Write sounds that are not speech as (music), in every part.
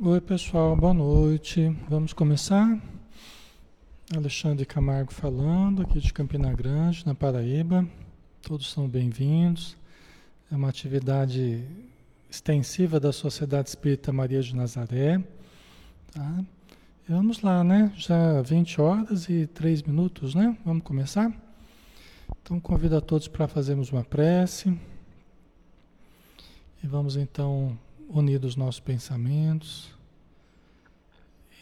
Oi, pessoal, boa noite. Vamos começar? Alexandre Camargo falando, aqui de Campina Grande, na Paraíba. Todos são bem-vindos. É uma atividade extensiva da Sociedade Espírita Maria de Nazaré. Tá? Vamos lá, né? Já 20 horas e 3 minutos, né? Vamos começar? Então, convido a todos para fazermos uma prece. E vamos então unir os nossos pensamentos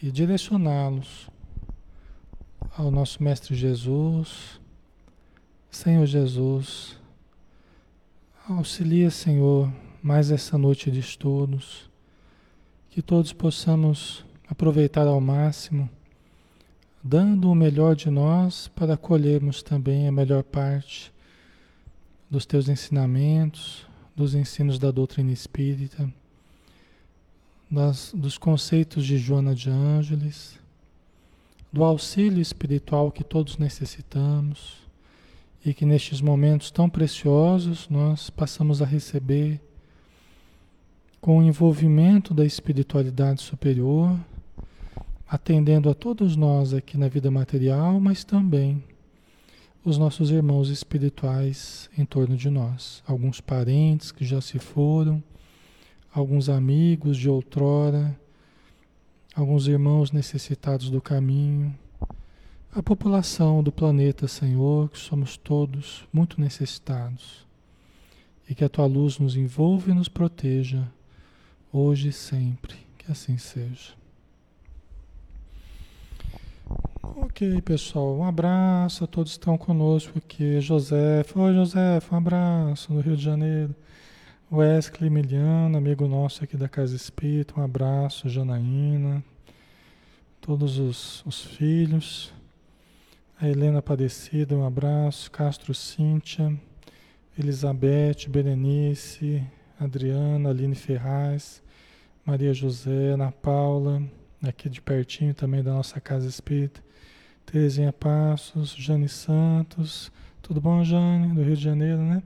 e direcioná-los ao nosso Mestre Jesus. Senhor Jesus, auxilia, Senhor, mais essa noite de estudos, que todos possamos aproveitar ao máximo, dando o melhor de nós para colhermos também a melhor parte dos teus ensinamentos, dos ensinos da doutrina espírita das, dos conceitos de Joana de Ângeles, do auxílio espiritual que todos necessitamos e que nestes momentos tão preciosos nós passamos a receber com o envolvimento da espiritualidade superior, atendendo a todos nós aqui na vida material, mas também os nossos irmãos espirituais em torno de nós, alguns parentes que já se foram alguns amigos de outrora, alguns irmãos necessitados do caminho, a população do planeta, Senhor, que somos todos muito necessitados. E que a tua luz nos envolva e nos proteja, hoje e sempre. Que assim seja. Ok, pessoal, um abraço a todos estão conosco aqui. José, oi José, um abraço no Rio de Janeiro. Wesley Miliano, amigo nosso aqui da Casa Espírita, um abraço, Janaína, todos os, os filhos, a Helena Aparecida, um abraço, Castro Cíntia, Elizabeth, Berenice, Adriana, Aline Ferraz, Maria José, Ana Paula, aqui de pertinho também da nossa Casa Espírita, Terezinha Passos, Jane Santos, tudo bom, Jane, do Rio de Janeiro, né?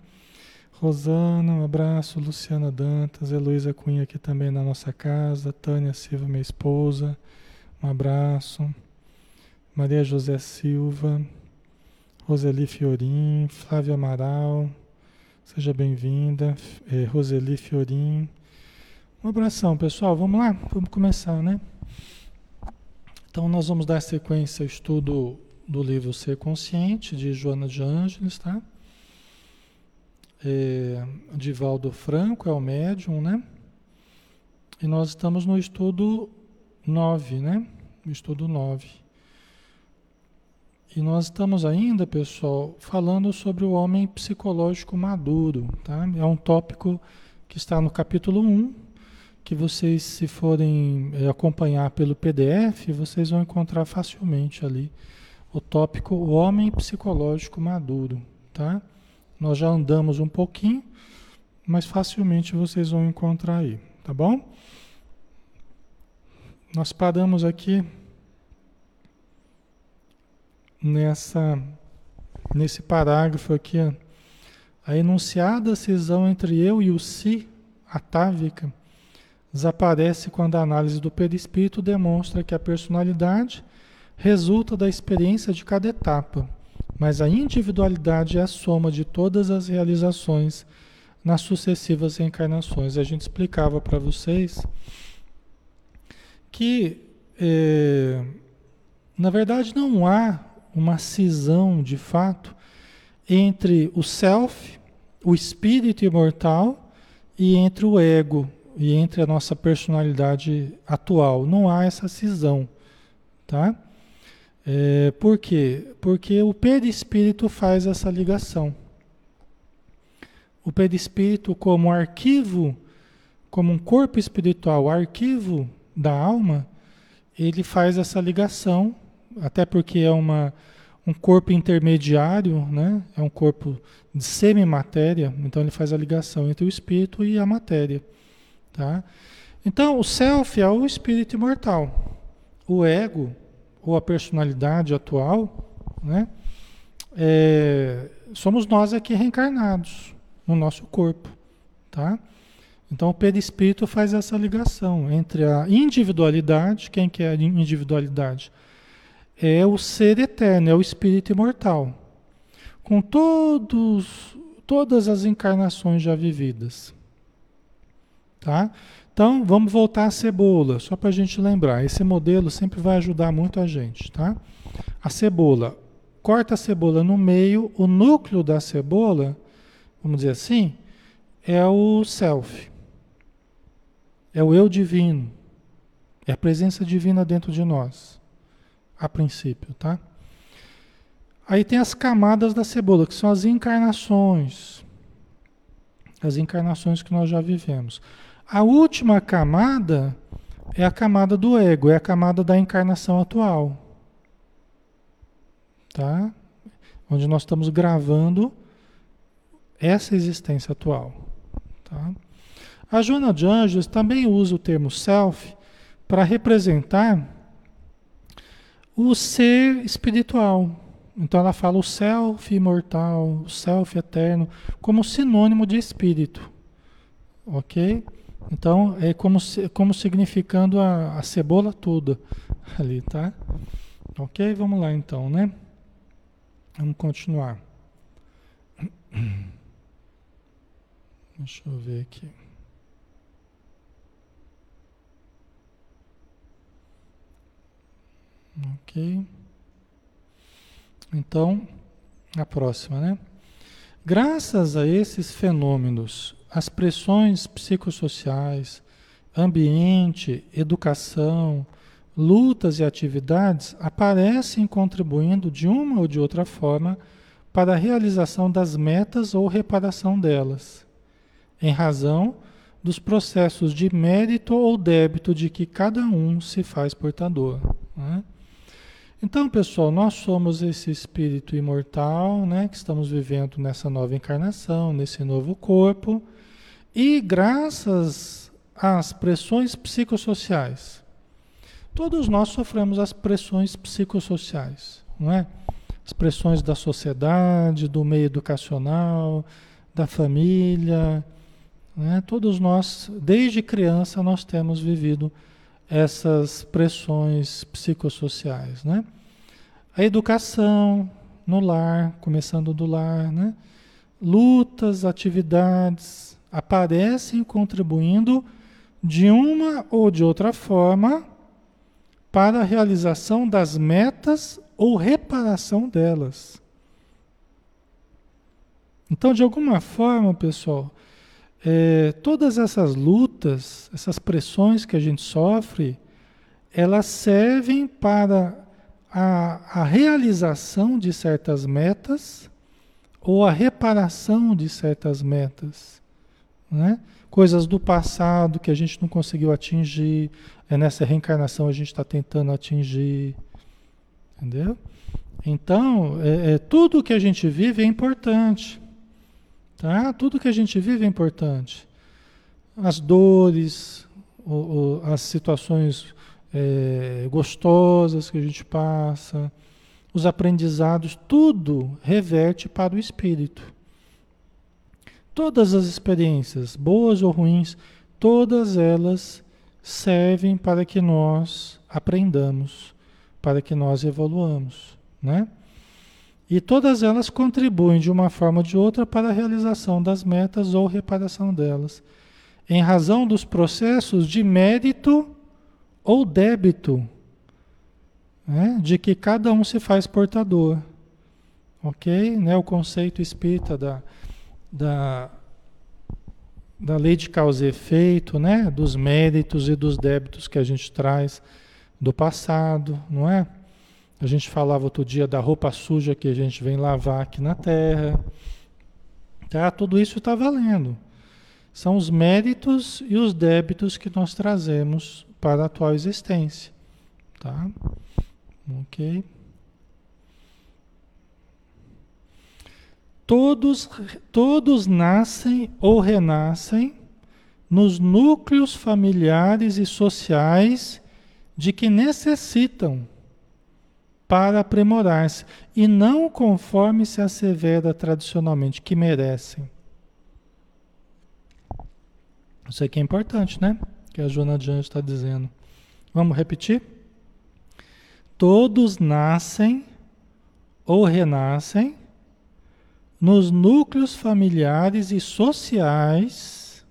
Rosana, um abraço. Luciana Dantas, Heloísa Cunha aqui também na nossa casa. Tânia Silva, minha esposa, um abraço. Maria José Silva, Roseli Fiorim, Flávia Amaral, seja bem-vinda. É, Roseli Fiorim. Um abração, pessoal. Vamos lá? Vamos começar, né? Então, nós vamos dar sequência ao estudo do livro Ser Consciente, de Joana de Ângeles, tá? É, Divaldo Franco é o médium, né? E nós estamos no estudo 9, né? Estudo 9. E nós estamos ainda, pessoal, falando sobre o homem psicológico maduro, tá? É um tópico que está no capítulo 1, que vocês, se forem é, acompanhar pelo PDF, vocês vão encontrar facilmente ali o tópico o homem psicológico maduro, tá? Nós já andamos um pouquinho, mas facilmente vocês vão encontrar aí, tá bom? Nós paramos aqui nessa nesse parágrafo aqui, a enunciada cisão entre eu e o si atávica desaparece quando a análise do perispírito demonstra que a personalidade resulta da experiência de cada etapa mas a individualidade é a soma de todas as realizações nas sucessivas reencarnações. A gente explicava para vocês que, é, na verdade, não há uma cisão de fato entre o self, o espírito imortal, e entre o ego e entre a nossa personalidade atual. Não há essa cisão, tá? É, por quê? Porque o perispírito faz essa ligação. O perispírito, como arquivo, como um corpo espiritual, arquivo da alma, ele faz essa ligação, até porque é uma, um corpo intermediário, né? é um corpo de semimatéria, então ele faz a ligação entre o espírito e a matéria. Tá? Então, o self é o espírito imortal. O ego ou a personalidade atual, né? É, somos nós aqui reencarnados no nosso corpo, tá? Então o perispírito faz essa ligação entre a individualidade, quem que é a individualidade? É o ser eterno, é o espírito imortal. Com todos, todas as encarnações já vividas. Tá? Então, vamos voltar à cebola, só para a gente lembrar. Esse modelo sempre vai ajudar muito a gente, tá? A cebola. Corta a cebola no meio, o núcleo da cebola, vamos dizer assim, é o self. É o eu divino. É a presença divina dentro de nós. A princípio, tá? Aí tem as camadas da cebola, que são as encarnações. As encarnações que nós já vivemos. A última camada é a camada do ego, é a camada da encarnação atual. Tá? Onde nós estamos gravando essa existência atual. Tá? A Joana de Anjos também usa o termo self para representar o ser espiritual. Então ela fala o self imortal, o self eterno, como sinônimo de espírito. Ok? Então é como, como significando a, a cebola toda (laughs) ali, tá? Ok? Vamos lá então, né? Vamos continuar. (clears throat) Deixa eu ver aqui. Ok. Então, a próxima, né? Graças a esses fenômenos, as pressões psicossociais, ambiente, educação, lutas e atividades aparecem contribuindo de uma ou de outra forma para a realização das metas ou reparação delas, em razão dos processos de mérito ou débito de que cada um se faz portador. Né? Então, pessoal, nós somos esse espírito imortal, né, que estamos vivendo nessa nova encarnação, nesse novo corpo, e graças às pressões psicossociais, todos nós sofremos as pressões psicossociais, não é? As pressões da sociedade, do meio educacional, da família, né? Todos nós, desde criança, nós temos vivido essas pressões psicossociais, né? A educação no lar, começando do lar, né? Lutas, atividades aparecem contribuindo de uma ou de outra forma para a realização das metas ou reparação delas. Então, de alguma forma, pessoal, é, todas essas lutas, essas pressões que a gente sofre, elas servem para a, a realização de certas metas ou a reparação de certas metas. Né? Coisas do passado que a gente não conseguiu atingir, é nessa reencarnação a gente está tentando atingir. Entendeu? Então, é, é, tudo que a gente vive é importante. Tá? Tudo que a gente vive é importante. As dores, o, o, as situações é, gostosas que a gente passa, os aprendizados, tudo reverte para o espírito. Todas as experiências, boas ou ruins, todas elas servem para que nós aprendamos, para que nós evoluamos, né? E todas elas contribuem de uma forma ou de outra para a realização das metas ou reparação delas, em razão dos processos de mérito ou débito, né, de que cada um se faz portador. Ok? Né, o conceito espírita da, da, da lei de causa e efeito, né, dos méritos e dos débitos que a gente traz do passado, não é? A gente falava outro dia da roupa suja que a gente vem lavar aqui na terra. Tá? Tudo isso está valendo. São os méritos e os débitos que nós trazemos para a atual existência. Tá? Ok? Todos, todos nascem ou renascem nos núcleos familiares e sociais de que necessitam para aprimorar-se, e não conforme se assevera tradicionalmente, que merecem. Isso aqui é importante, né? Que a Joana Jan está dizendo. Vamos repetir? Todos nascem ou renascem nos núcleos familiares e sociais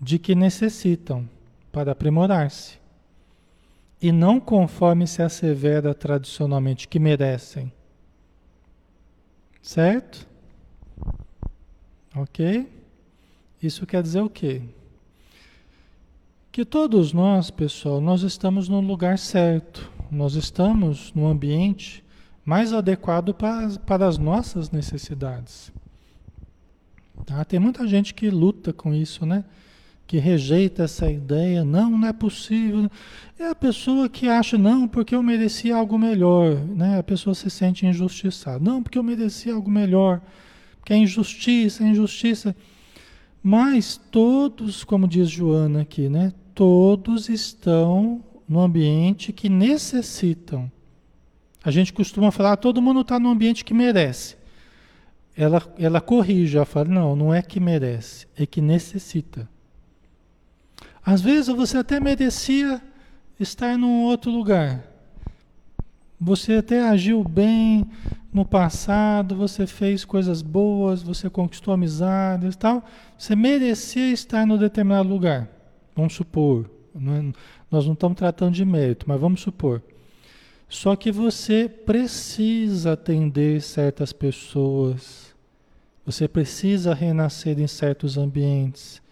de que necessitam para aprimorar-se, e não conforme se assevera tradicionalmente que merecem. Certo? Ok? Isso quer dizer o quê? Que todos nós, pessoal, nós estamos no lugar certo, nós estamos no ambiente mais adequado para, para as nossas necessidades. Tá? Tem muita gente que luta com isso, né? Que rejeita essa ideia, não, não é possível. É a pessoa que acha, não, porque eu merecia algo melhor, né? A pessoa se sente injustiçada. Não, porque eu merecia algo melhor. Porque é injustiça, é injustiça. Mas todos, como diz Joana aqui, né? Todos estão no ambiente que necessitam a gente costuma falar, ah, todo mundo está no ambiente que merece. Ela, ela corrige, ela fala, não, não é que merece, é que necessita. Às vezes você até merecia estar num outro lugar. Você até agiu bem no passado, você fez coisas boas, você conquistou amizades e tal. Você merecia estar no determinado lugar. Vamos supor. Não é, nós não estamos tratando de mérito, mas vamos supor. Só que você precisa atender certas pessoas. Você precisa renascer em certos ambientes.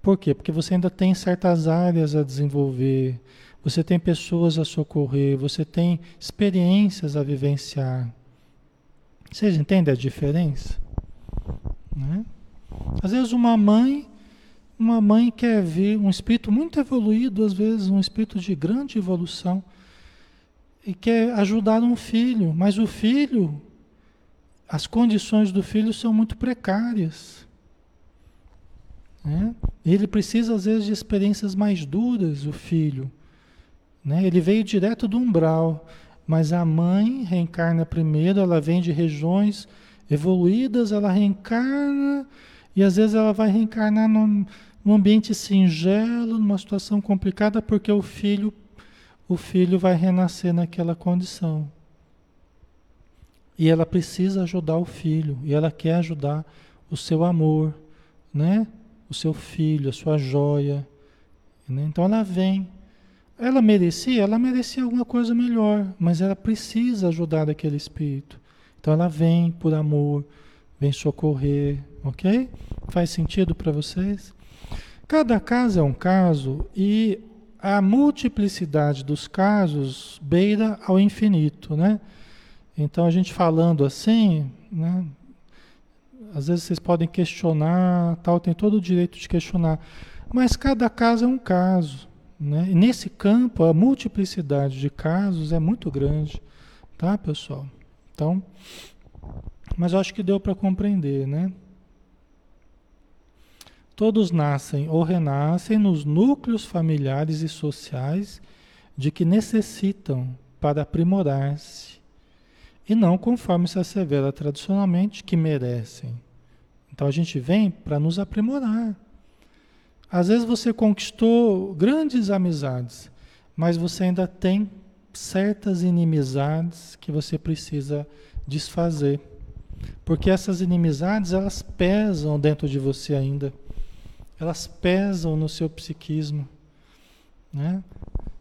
Por quê? Porque você ainda tem certas áreas a desenvolver, você tem pessoas a socorrer, você tem experiências a vivenciar. Vocês entendem a diferença? Né? Às vezes uma mãe, uma mãe quer ver um espírito muito evoluído, às vezes um espírito de grande evolução e quer ajudar um filho, mas o filho, as condições do filho são muito precárias. Né? Ele precisa, às vezes, de experiências mais duras, o filho. Né? Ele veio direto do umbral, mas a mãe reencarna primeiro, ela vem de regiões evoluídas, ela reencarna, e às vezes ela vai reencarnar num, num ambiente singelo, numa situação complicada, porque o filho o filho vai renascer naquela condição. E ela precisa ajudar o filho, e ela quer ajudar o seu amor, né? O seu filho, a sua joia. Né? Então ela vem. Ela merecia, ela merecia alguma coisa melhor, mas ela precisa ajudar aquele espírito. Então ela vem por amor, vem socorrer, ok? Faz sentido para vocês? Cada caso é um caso e a multiplicidade dos casos beira ao infinito, né? Então a gente falando assim, né? Às vezes vocês podem questionar, tal, tem todo o direito de questionar, mas cada caso é um caso, né? E nesse campo a multiplicidade de casos é muito grande, tá, pessoal? Então, mas eu acho que deu para compreender, né? Todos nascem ou renascem nos núcleos familiares e sociais de que necessitam para aprimorar-se, e não conforme se assevera tradicionalmente que merecem. Então a gente vem para nos aprimorar. Às vezes você conquistou grandes amizades, mas você ainda tem certas inimizades que você precisa desfazer. Porque essas inimizades, elas pesam dentro de você ainda elas pesam no seu psiquismo. Né?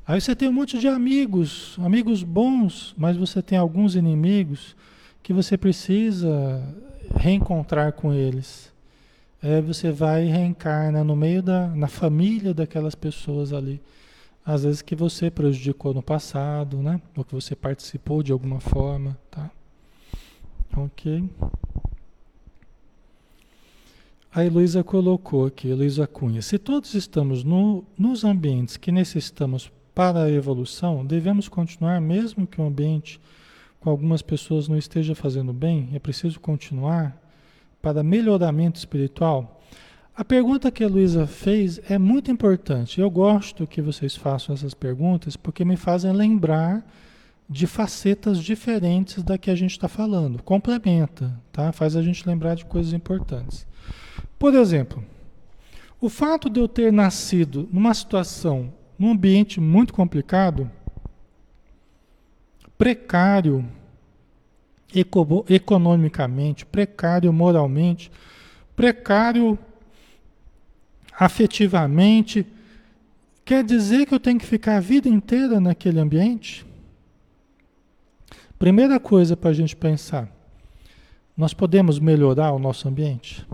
Aí você tem um monte de amigos, amigos bons, mas você tem alguns inimigos que você precisa reencontrar com eles. Aí você vai e reencarna no meio da na família daquelas pessoas ali. Às vezes que você prejudicou no passado, né? Ou que você participou de alguma forma, tá? Ok. A Heloísa colocou aqui, Heloísa Cunha, se todos estamos no, nos ambientes que necessitamos para a evolução, devemos continuar mesmo que o ambiente com algumas pessoas não esteja fazendo bem? É preciso continuar para melhoramento espiritual? A pergunta que a Luísa fez é muito importante. Eu gosto que vocês façam essas perguntas porque me fazem lembrar de facetas diferentes da que a gente está falando. Complementa, tá? Faz a gente lembrar de coisas importantes. Por exemplo, O fato de eu ter nascido numa situação, num ambiente muito complicado, precário economicamente, precário moralmente, precário afetivamente, quer dizer que eu tenho que ficar a vida inteira naquele ambiente? Primeira coisa para a gente pensar: nós podemos melhorar o nosso ambiente?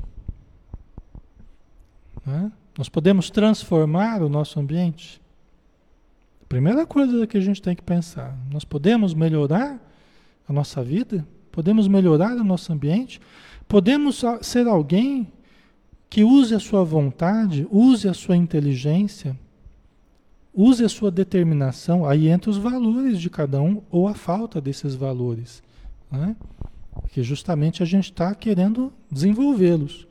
Né? Nós podemos transformar o nosso ambiente? Primeira coisa que a gente tem que pensar: nós podemos melhorar a nossa vida? Podemos melhorar o nosso ambiente? Podemos ser alguém que use a sua vontade, use a sua inteligência, use a sua determinação, aí entra os valores de cada um ou a falta desses valores, né? que justamente a gente está querendo desenvolvê-los.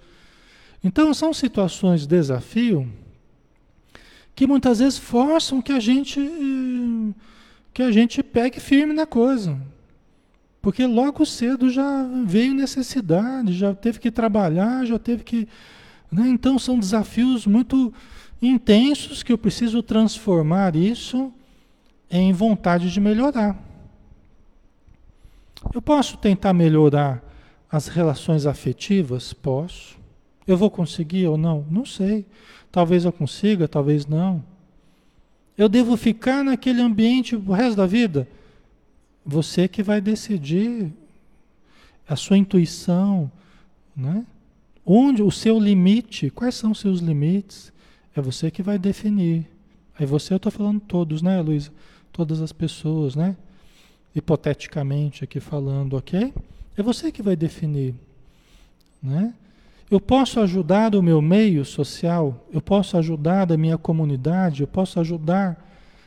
Então são situações de desafio que muitas vezes forçam que a gente que a gente pegue firme na coisa. Porque logo cedo já veio necessidade, já teve que trabalhar, já teve que né? Então são desafios muito intensos que eu preciso transformar isso em vontade de melhorar. Eu posso tentar melhorar as relações afetivas? Posso. Eu vou conseguir ou não? Não sei. Talvez eu consiga, talvez não. Eu devo ficar naquele ambiente o resto da vida? Você que vai decidir a sua intuição, né? Onde o seu limite, quais são os seus limites? É você que vai definir. Aí você, eu estou falando todos, né, Luísa? Todas as pessoas, né? Hipoteticamente aqui falando, ok? É você que vai definir, né? Eu posso ajudar o meu meio social, eu posso ajudar a minha comunidade, eu posso ajudar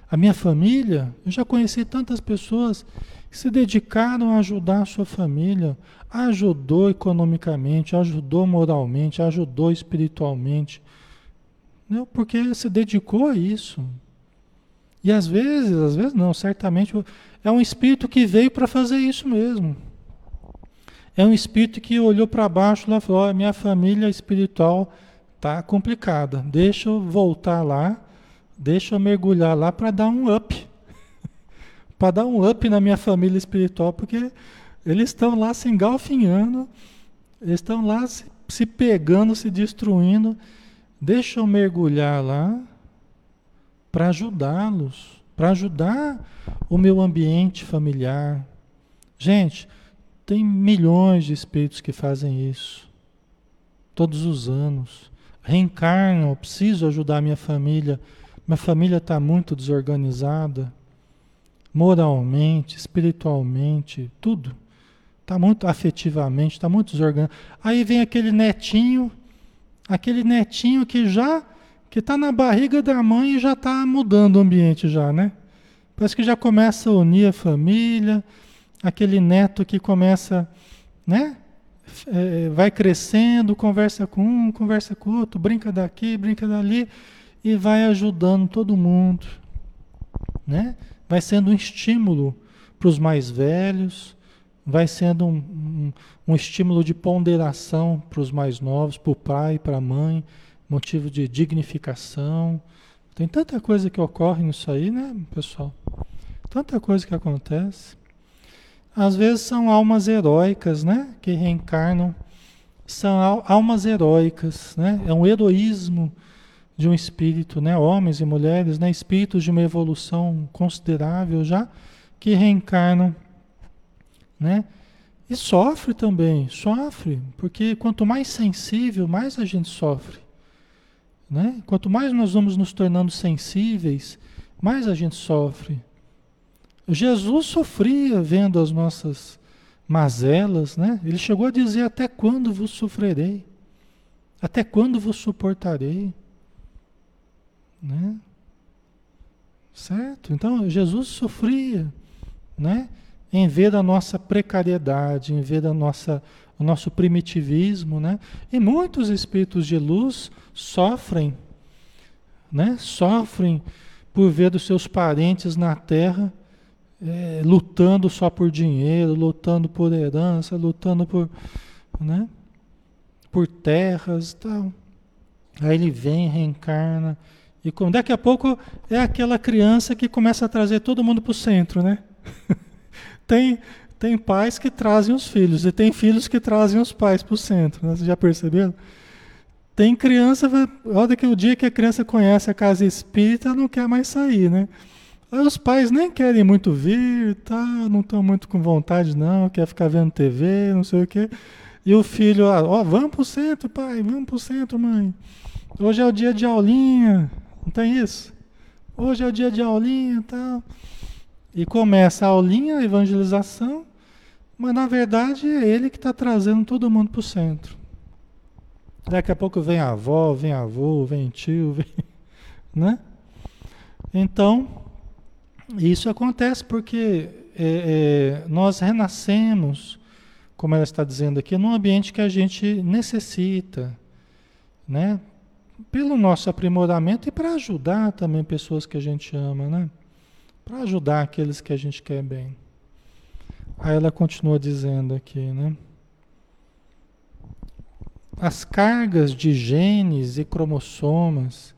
a minha família. Eu já conheci tantas pessoas que se dedicaram a ajudar a sua família, ajudou economicamente, ajudou moralmente, ajudou espiritualmente, não, porque se dedicou a isso. E às vezes, às vezes não, certamente é um espírito que veio para fazer isso mesmo. É um espírito que olhou para baixo e falou: oh, minha família espiritual tá complicada. Deixa eu voltar lá, deixa eu mergulhar lá para dar um up. (laughs) para dar um up na minha família espiritual, porque eles estão lá se engalfinhando, eles estão lá se, se pegando, se destruindo. Deixa eu mergulhar lá para ajudá-los, para ajudar o meu ambiente familiar. Gente, tem milhões de espíritos que fazem isso. Todos os anos. Reencarnam, preciso ajudar minha família. Minha família está muito desorganizada. Moralmente, espiritualmente, tudo. Está muito afetivamente, está muito desorganizado. Aí vem aquele netinho, aquele netinho que já que está na barriga da mãe e já está mudando o ambiente já, né? Parece que já começa a unir a família, aquele neto que começa, né? É, vai crescendo, conversa com um, conversa com outro, brinca daqui, brinca dali e vai ajudando todo mundo, né? Vai sendo um estímulo para os mais velhos, vai sendo um, um, um estímulo de ponderação para os mais novos, para o pai, para a mãe, motivo de dignificação. Tem tanta coisa que ocorre nisso aí, né, pessoal? Tanta coisa que acontece. Às vezes são almas heróicas, né, que reencarnam. São almas heróicas, né? É um heroísmo de um espírito, né? Homens e mulheres, né? Espíritos de uma evolução considerável já que reencarnam né? E sofre também, sofre, porque quanto mais sensível, mais a gente sofre. Né? Quanto mais nós vamos nos tornando sensíveis, mais a gente sofre. Jesus sofria vendo as nossas mazelas, né? Ele chegou a dizer: Até quando vos sofrerei? Até quando vos suportarei? Né? Certo? Então, Jesus sofria, né? em ver da nossa precariedade, em ver da nossa, o nosso primitivismo, né? E muitos espíritos de luz sofrem, né? Sofrem por ver dos seus parentes na Terra é, lutando só por dinheiro, lutando por herança, lutando por, né? Por terras, tal. Aí ele vem, reencarna. E como daqui a pouco é aquela criança que começa a trazer todo mundo para o centro, né? (laughs) tem, tem pais que trazem os filhos e tem filhos que trazem os pais para o centro. Né? Vocês já perceberam? Tem criança, olha que o dia que a criança conhece a casa espírita, não quer mais sair, né? Aí os pais nem querem muito vir, tá? não estão muito com vontade, não, quer ficar vendo TV, não sei o quê. E o filho, ah, ó, vamos pro centro, pai, vamos pro centro, mãe. Hoje é o dia de aulinha, não tem isso? Hoje é o dia de aulinha e tal. E começa a aulinha, a evangelização, mas na verdade é ele que está trazendo todo mundo para o centro. Daqui a pouco vem a avó, vem avô, vem tio, vem, (laughs) né? Então, isso acontece porque é, é, nós renascemos, como ela está dizendo aqui, num ambiente que a gente necessita, né? Pelo nosso aprimoramento e para ajudar também pessoas que a gente ama, né? Para ajudar aqueles que a gente quer bem. Aí ela continua dizendo aqui, né? As cargas de genes e cromossomas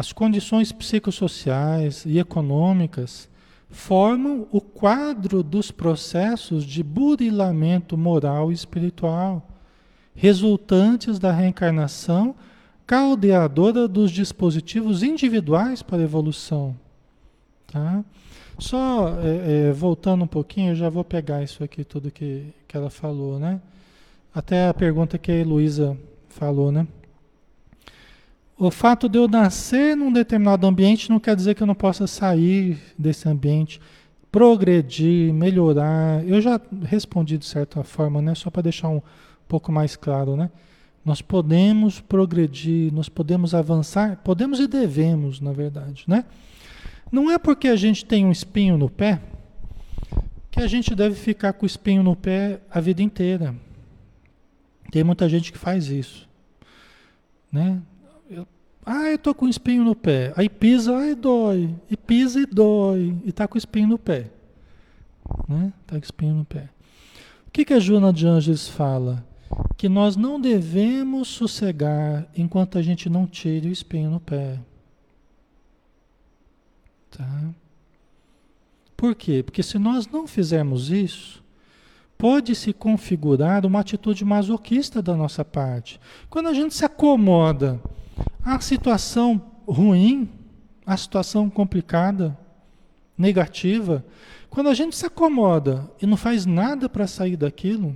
as condições psicossociais e econômicas formam o quadro dos processos de burilamento moral e espiritual, resultantes da reencarnação caldeadora dos dispositivos individuais para evolução. Tá? Só é, é, voltando um pouquinho, eu já vou pegar isso aqui, tudo que, que ela falou, né? Até a pergunta que a Heloísa falou, né? O fato de eu nascer num determinado ambiente não quer dizer que eu não possa sair desse ambiente, progredir, melhorar. Eu já respondi de certa forma, né? Só para deixar um pouco mais claro, né? Nós podemos progredir, nós podemos avançar, podemos e devemos, na verdade, né? Não é porque a gente tem um espinho no pé que a gente deve ficar com o espinho no pé a vida inteira. Tem muita gente que faz isso, né? Ah, eu tô com espinho no pé. Aí pisa, ai dói. E pisa e dói. E tá com espinho no pé. Né? Tá com espinho no pé. O que, que a Joana de Angeles fala? Que nós não devemos sossegar enquanto a gente não tire o espinho no pé. Tá? Por quê? Porque se nós não fizermos isso, pode se configurar uma atitude masoquista da nossa parte. Quando a gente se acomoda a situação ruim, a situação complicada, negativa, quando a gente se acomoda e não faz nada para sair daquilo,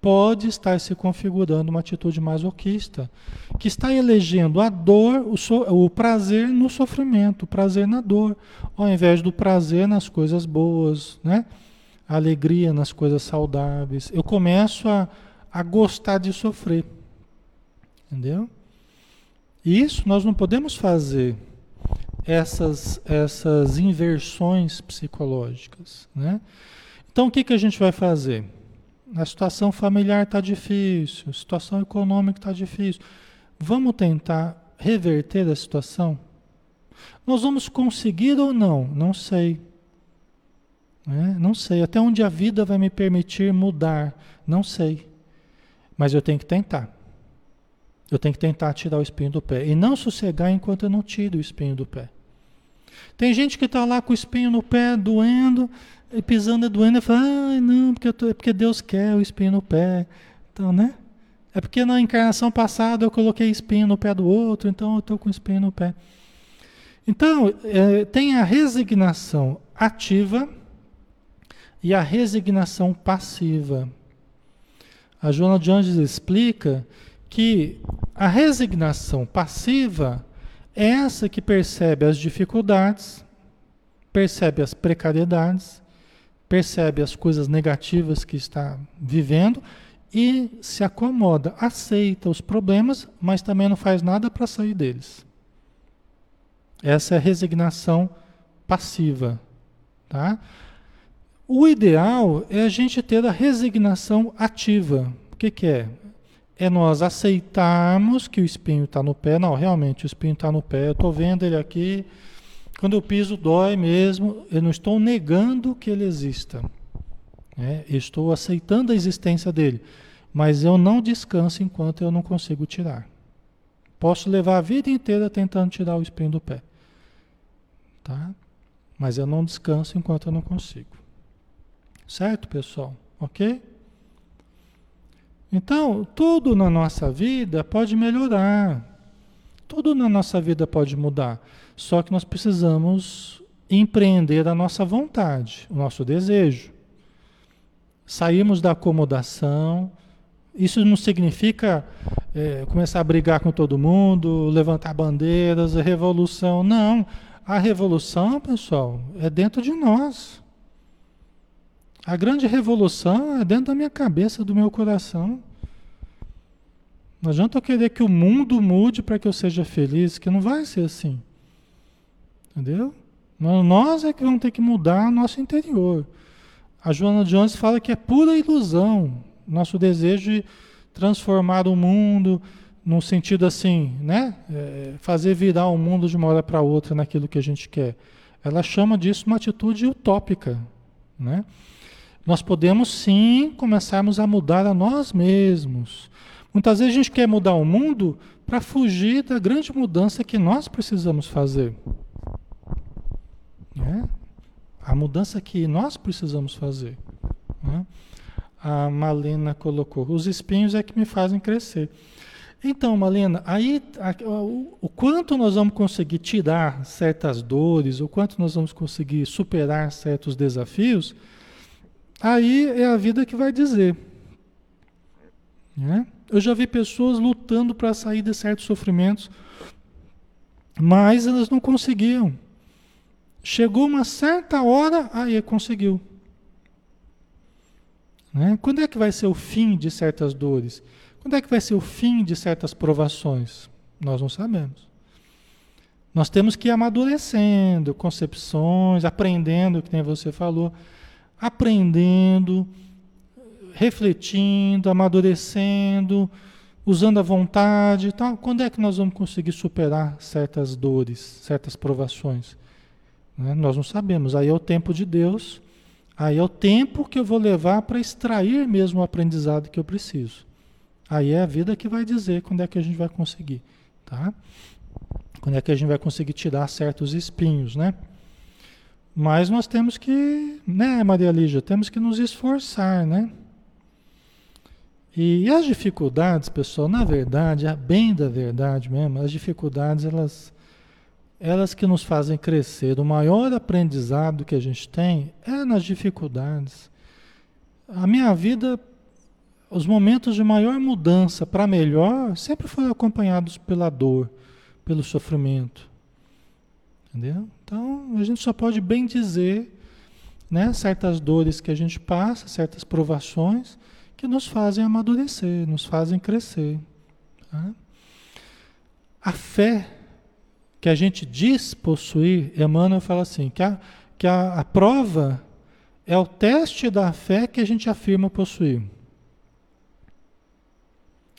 pode estar se configurando uma atitude masoquista, que está elegendo a dor, o, so, o, prazer no sofrimento, o prazer na dor, ao invés do prazer nas coisas boas, né? a alegria nas coisas saudáveis. Eu começo a, a gostar de sofrer. Entendeu? Isso nós não podemos fazer essas, essas inversões psicológicas. Né? Então o que, que a gente vai fazer? A situação familiar está difícil, a situação econômica está difícil. Vamos tentar reverter a situação? Nós vamos conseguir ou não? Não sei. Né? Não sei. Até onde a vida vai me permitir mudar? Não sei. Mas eu tenho que tentar. Eu tenho que tentar tirar o espinho do pé. E não sossegar enquanto eu não tiro o espinho do pé. Tem gente que está lá com o espinho no pé, doendo, e pisando e doendo, e fala, ah, não, porque, tô, é porque Deus quer o espinho no pé. Então, né? É porque na encarnação passada eu coloquei espinho no pé do outro, então eu estou com espinho no pé. Então, é, tem a resignação ativa e a resignação passiva. A Joana Anjos explica que a resignação passiva é essa que percebe as dificuldades, percebe as precariedades, percebe as coisas negativas que está vivendo e se acomoda, aceita os problemas, mas também não faz nada para sair deles. Essa é a resignação passiva, tá? O ideal é a gente ter a resignação ativa. O que, que é? É nós aceitarmos que o espinho está no pé. Não, realmente, o espinho está no pé. Eu estou vendo ele aqui. Quando eu piso, dói mesmo. Eu não estou negando que ele exista. É, estou aceitando a existência dele. Mas eu não descanso enquanto eu não consigo tirar. Posso levar a vida inteira tentando tirar o espinho do pé. Tá? Mas eu não descanso enquanto eu não consigo. Certo, pessoal? Ok? Então, tudo na nossa vida pode melhorar. Tudo na nossa vida pode mudar. Só que nós precisamos empreender a nossa vontade, o nosso desejo. Saímos da acomodação. Isso não significa é, começar a brigar com todo mundo, levantar bandeiras, revolução. Não. A revolução, pessoal, é dentro de nós. A grande revolução é dentro da minha cabeça, do meu coração. Não adianta eu querer que o mundo mude para que eu seja feliz, que não vai ser assim. Entendeu? Nós é que vamos ter que mudar nosso interior. A Joana Jones fala que é pura ilusão. Nosso desejo de transformar o mundo no sentido assim, né? É, fazer virar o mundo de uma hora para outra naquilo que a gente quer. Ela chama disso uma atitude utópica, né? Nós podemos sim começarmos a mudar a nós mesmos. Muitas vezes a gente quer mudar o mundo para fugir da grande mudança que nós precisamos fazer. Né? A mudança que nós precisamos fazer. Né? A Malena colocou: os espinhos é que me fazem crescer. Então, Malena, aí o, o, quanto nós vamos conseguir tirar certas dores, o quanto nós vamos conseguir superar certos desafios, aí é a vida que vai dizer. Né? Eu já vi pessoas lutando para sair de certos sofrimentos, mas elas não conseguiam. Chegou uma certa hora, aí conseguiu. Né? Quando é que vai ser o fim de certas dores? Quando é que vai ser o fim de certas provações? Nós não sabemos. Nós temos que ir amadurecendo concepções, aprendendo, que nem você falou, aprendendo, refletindo, amadurecendo, usando a vontade. Então, quando é que nós vamos conseguir superar certas dores, certas provações? Né? Nós não sabemos. Aí é o tempo de Deus, aí é o tempo que eu vou levar para extrair mesmo o aprendizado que eu preciso. Aí é a vida que vai dizer quando é que a gente vai conseguir, tá? Quando é que a gente vai conseguir tirar certos espinhos, né? Mas nós temos que, né, Maria Lígia, temos que nos esforçar, né? E as dificuldades, pessoal, na verdade, a bem da verdade mesmo, as dificuldades, elas, elas que nos fazem crescer. O maior aprendizado que a gente tem é nas dificuldades. A minha vida os momentos de maior mudança para melhor sempre foram acompanhados pela dor, pelo sofrimento. Entendeu? Então, a gente só pode bem dizer né, certas dores que a gente passa, certas provações, que nos fazem amadurecer, nos fazem crescer. Tá? A fé que a gente diz possuir, Emmanuel fala assim, que a, que a, a prova é o teste da fé que a gente afirma possuir.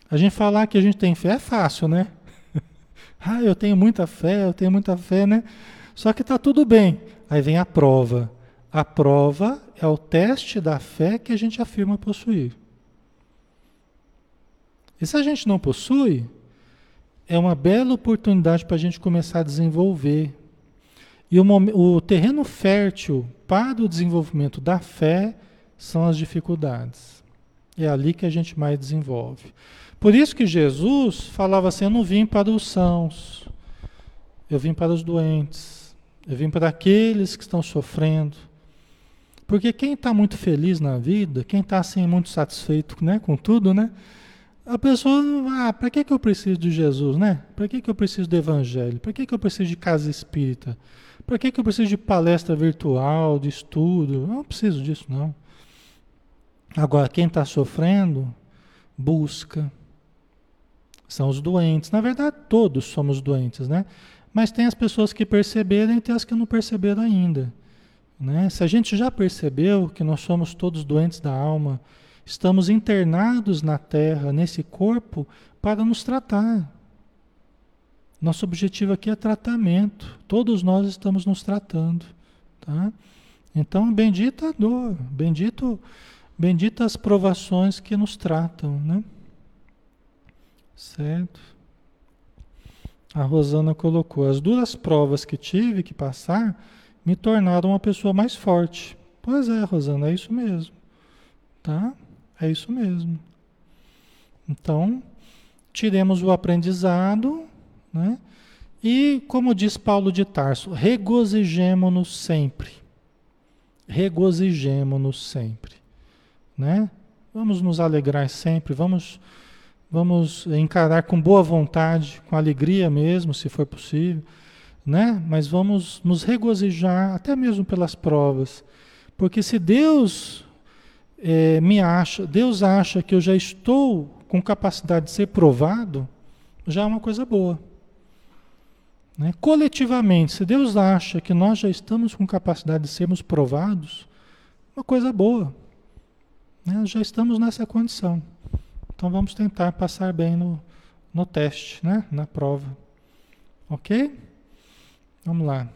A gente falar que a gente tem fé é fácil, né? (laughs) ah, eu tenho muita fé, eu tenho muita fé, né? Só que está tudo bem. Aí vem a prova. A prova é o teste da fé que a gente afirma possuir. E se a gente não possui, é uma bela oportunidade para a gente começar a desenvolver. E o, o terreno fértil para o desenvolvimento da fé são as dificuldades. É ali que a gente mais desenvolve. Por isso que Jesus falava assim: Eu não vim para os sãos, eu vim para os doentes, eu vim para aqueles que estão sofrendo. Porque quem está muito feliz na vida, quem está assim muito satisfeito né, com tudo, né? A pessoa, ah, para que, que eu preciso de Jesus, né? Para que, que eu preciso do Evangelho? Para que, que eu preciso de casa espírita? Para que, que eu preciso de palestra virtual, de estudo? Eu não preciso disso, não. Agora, quem está sofrendo, busca, são os doentes. Na verdade, todos somos doentes, né? Mas tem as pessoas que perceberam e tem as que não perceberam ainda. Né? Se a gente já percebeu que nós somos todos doentes da alma, estamos internados na Terra, nesse corpo, para nos tratar. Nosso objetivo aqui é tratamento. Todos nós estamos nos tratando. Tá? Então, bendita a dor, bendito, bendita as provações que nos tratam. Né? Certo? A Rosana colocou: as duras provas que tive que passar me tornaram uma pessoa mais forte. Pois é, Rosana, é isso mesmo. Tá? É isso mesmo. Então, tiremos o aprendizado, né? E, como diz Paulo de Tarso, regozijemo-nos sempre. Regozijemo-nos sempre, né? Vamos nos alegrar sempre, vamos vamos encarar com boa vontade, com alegria mesmo, se for possível, né? Mas vamos nos regozijar até mesmo pelas provas, porque se Deus é, me acha, Deus acha que eu já estou com capacidade de ser provado, já é uma coisa boa. Né? Coletivamente, se Deus acha que nós já estamos com capacidade de sermos provados, uma coisa boa. Né? Já estamos nessa condição. Então vamos tentar passar bem no, no teste, né? na prova. Ok? Vamos lá.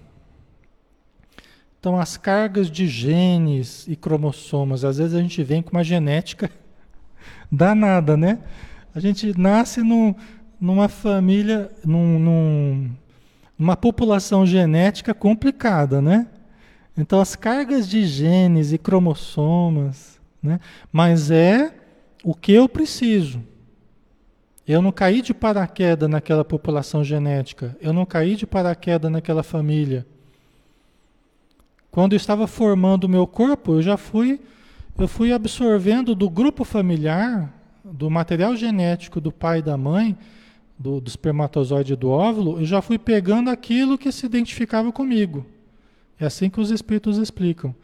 Então, as cargas de genes e cromossomas, às vezes a gente vem com uma genética (laughs) danada, né? A gente nasce num, numa família, num, num, numa população genética complicada, né? Então, as cargas de genes e cromossomas, né? Mas é o que eu preciso. Eu não caí de paraquedas naquela população genética, eu não caí de paraquedas naquela família. Quando eu estava formando o meu corpo, eu já fui, eu fui absorvendo do grupo familiar, do material genético do pai e da mãe, do, do espermatozoide e do óvulo, eu já fui pegando aquilo que se identificava comigo. É assim que os espíritos explicam.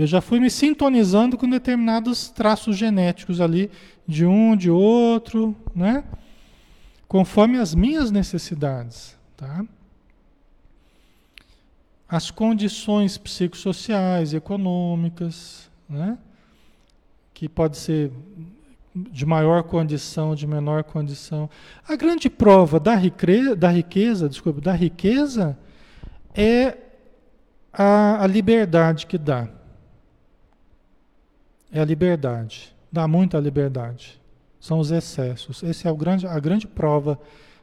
Eu já fui me sintonizando com determinados traços genéticos ali, de um, de outro, né? Conforme as minhas necessidades, tá? As condições psicossociais, econômicas, né? Que pode ser de maior condição, de menor condição. A grande prova da riqueza, da riqueza, desculpa, da riqueza é a, a liberdade que dá. É a liberdade. Dá muita liberdade. São os excessos. Essa é o grande, a grande prova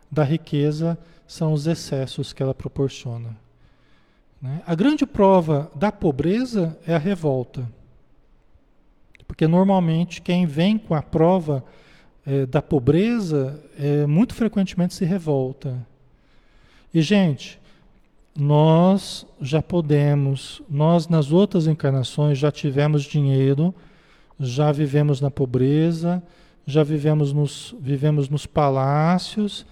da riqueza, são os excessos que ela proporciona. Né? A grande prova da pobreza é a revolta. Porque normalmente quem vem com a prova é, da pobreza é, muito frequentemente se revolta. E, gente, nós já podemos, nós nas outras encarnações já tivemos dinheiro, já vivemos na pobreza, já vivemos nos, vivemos nos palácios,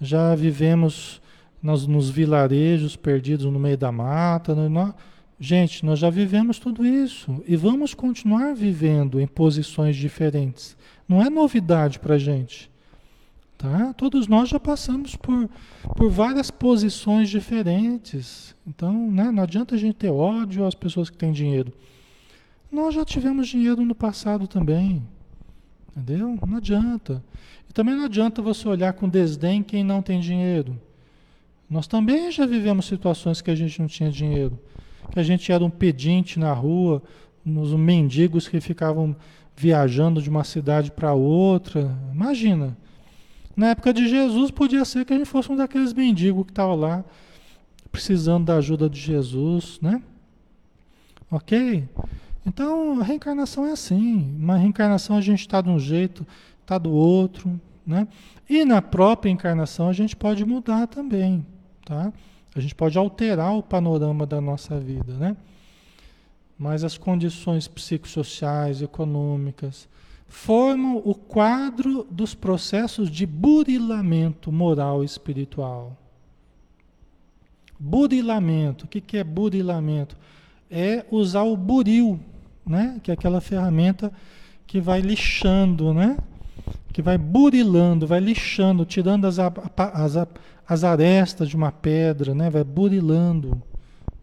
já vivemos nos, vilarejos perdidos no meio da mata. No, Gente, nós já vivemos tudo isso e vamos continuar vivendo em posições diferentes. Não é novidade para a gente. Tá? Todos nós já passamos por, por várias posições diferentes. Então, né, não adianta a gente ter ódio às pessoas que têm dinheiro. Nós já tivemos dinheiro no passado também. Entendeu? Não adianta. E também não adianta você olhar com desdém quem não tem dinheiro. Nós também já vivemos situações que a gente não tinha dinheiro que a gente era um pedinte na rua, uns mendigos que ficavam viajando de uma cidade para outra. Imagina. Na época de Jesus podia ser que a gente fosse um daqueles mendigos que estavam lá precisando da ajuda de Jesus, né? Ok? Então a reencarnação é assim. Uma reencarnação a gente está de um jeito, está do outro, né? E na própria encarnação a gente pode mudar também, tá? A gente pode alterar o panorama da nossa vida, né? Mas as condições psicossociais, econômicas, formam o quadro dos processos de burilamento moral e espiritual. Burilamento, o que, que é burilamento? É usar o buril, né? que é aquela ferramenta que vai lixando, né? que vai burilando, vai lixando, tirando as, as, as arestas de uma pedra, né? vai burilando,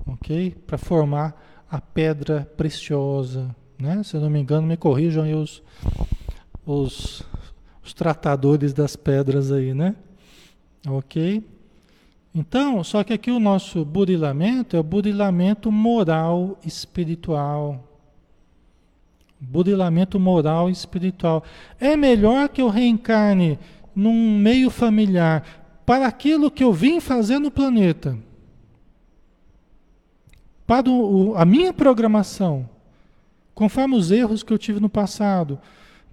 ok? Para formar a pedra preciosa. Né? Se eu não me engano, me corrijam aí os, os, os tratadores das pedras aí, né? Ok? Então, só que aqui o nosso burilamento é o burilamento moral espiritual. Burilamento moral e espiritual. É melhor que eu reencarne num meio familiar para aquilo que eu vim fazer no planeta, para o, a minha programação, conforme os erros que eu tive no passado,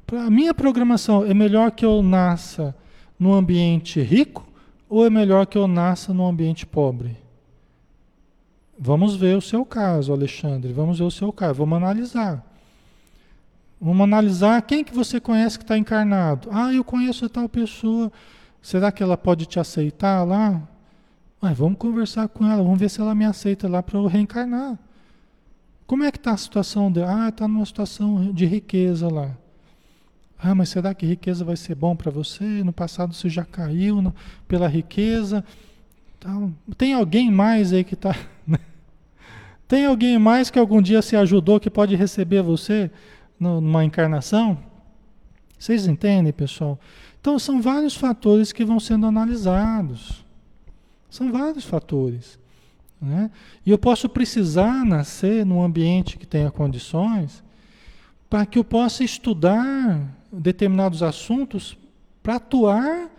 para a minha programação, é melhor que eu nasça num ambiente rico ou é melhor que eu nasça num ambiente pobre? Vamos ver o seu caso, Alexandre. Vamos ver o seu caso. Vamos analisar. Vamos analisar quem que você conhece que está encarnado. Ah, eu conheço tal pessoa. Será que ela pode te aceitar lá? Vamos conversar com ela, vamos ver se ela me aceita lá para eu reencarnar. Como é que está a situação dela? Ah, está numa situação de riqueza lá. Ah, mas será que riqueza vai ser bom para você? No passado você já caiu no, pela riqueza. Então, tem alguém mais aí que está. (laughs) Né? tem alguém mais que algum dia se ajudou que pode receber você numa encarnação? Vocês entendem, pessoal? Então, são vários fatores que vão sendo analisados. São vários fatores. Né? E eu posso precisar nascer num ambiente que tenha condições para que eu possa estudar determinados assuntos para atuar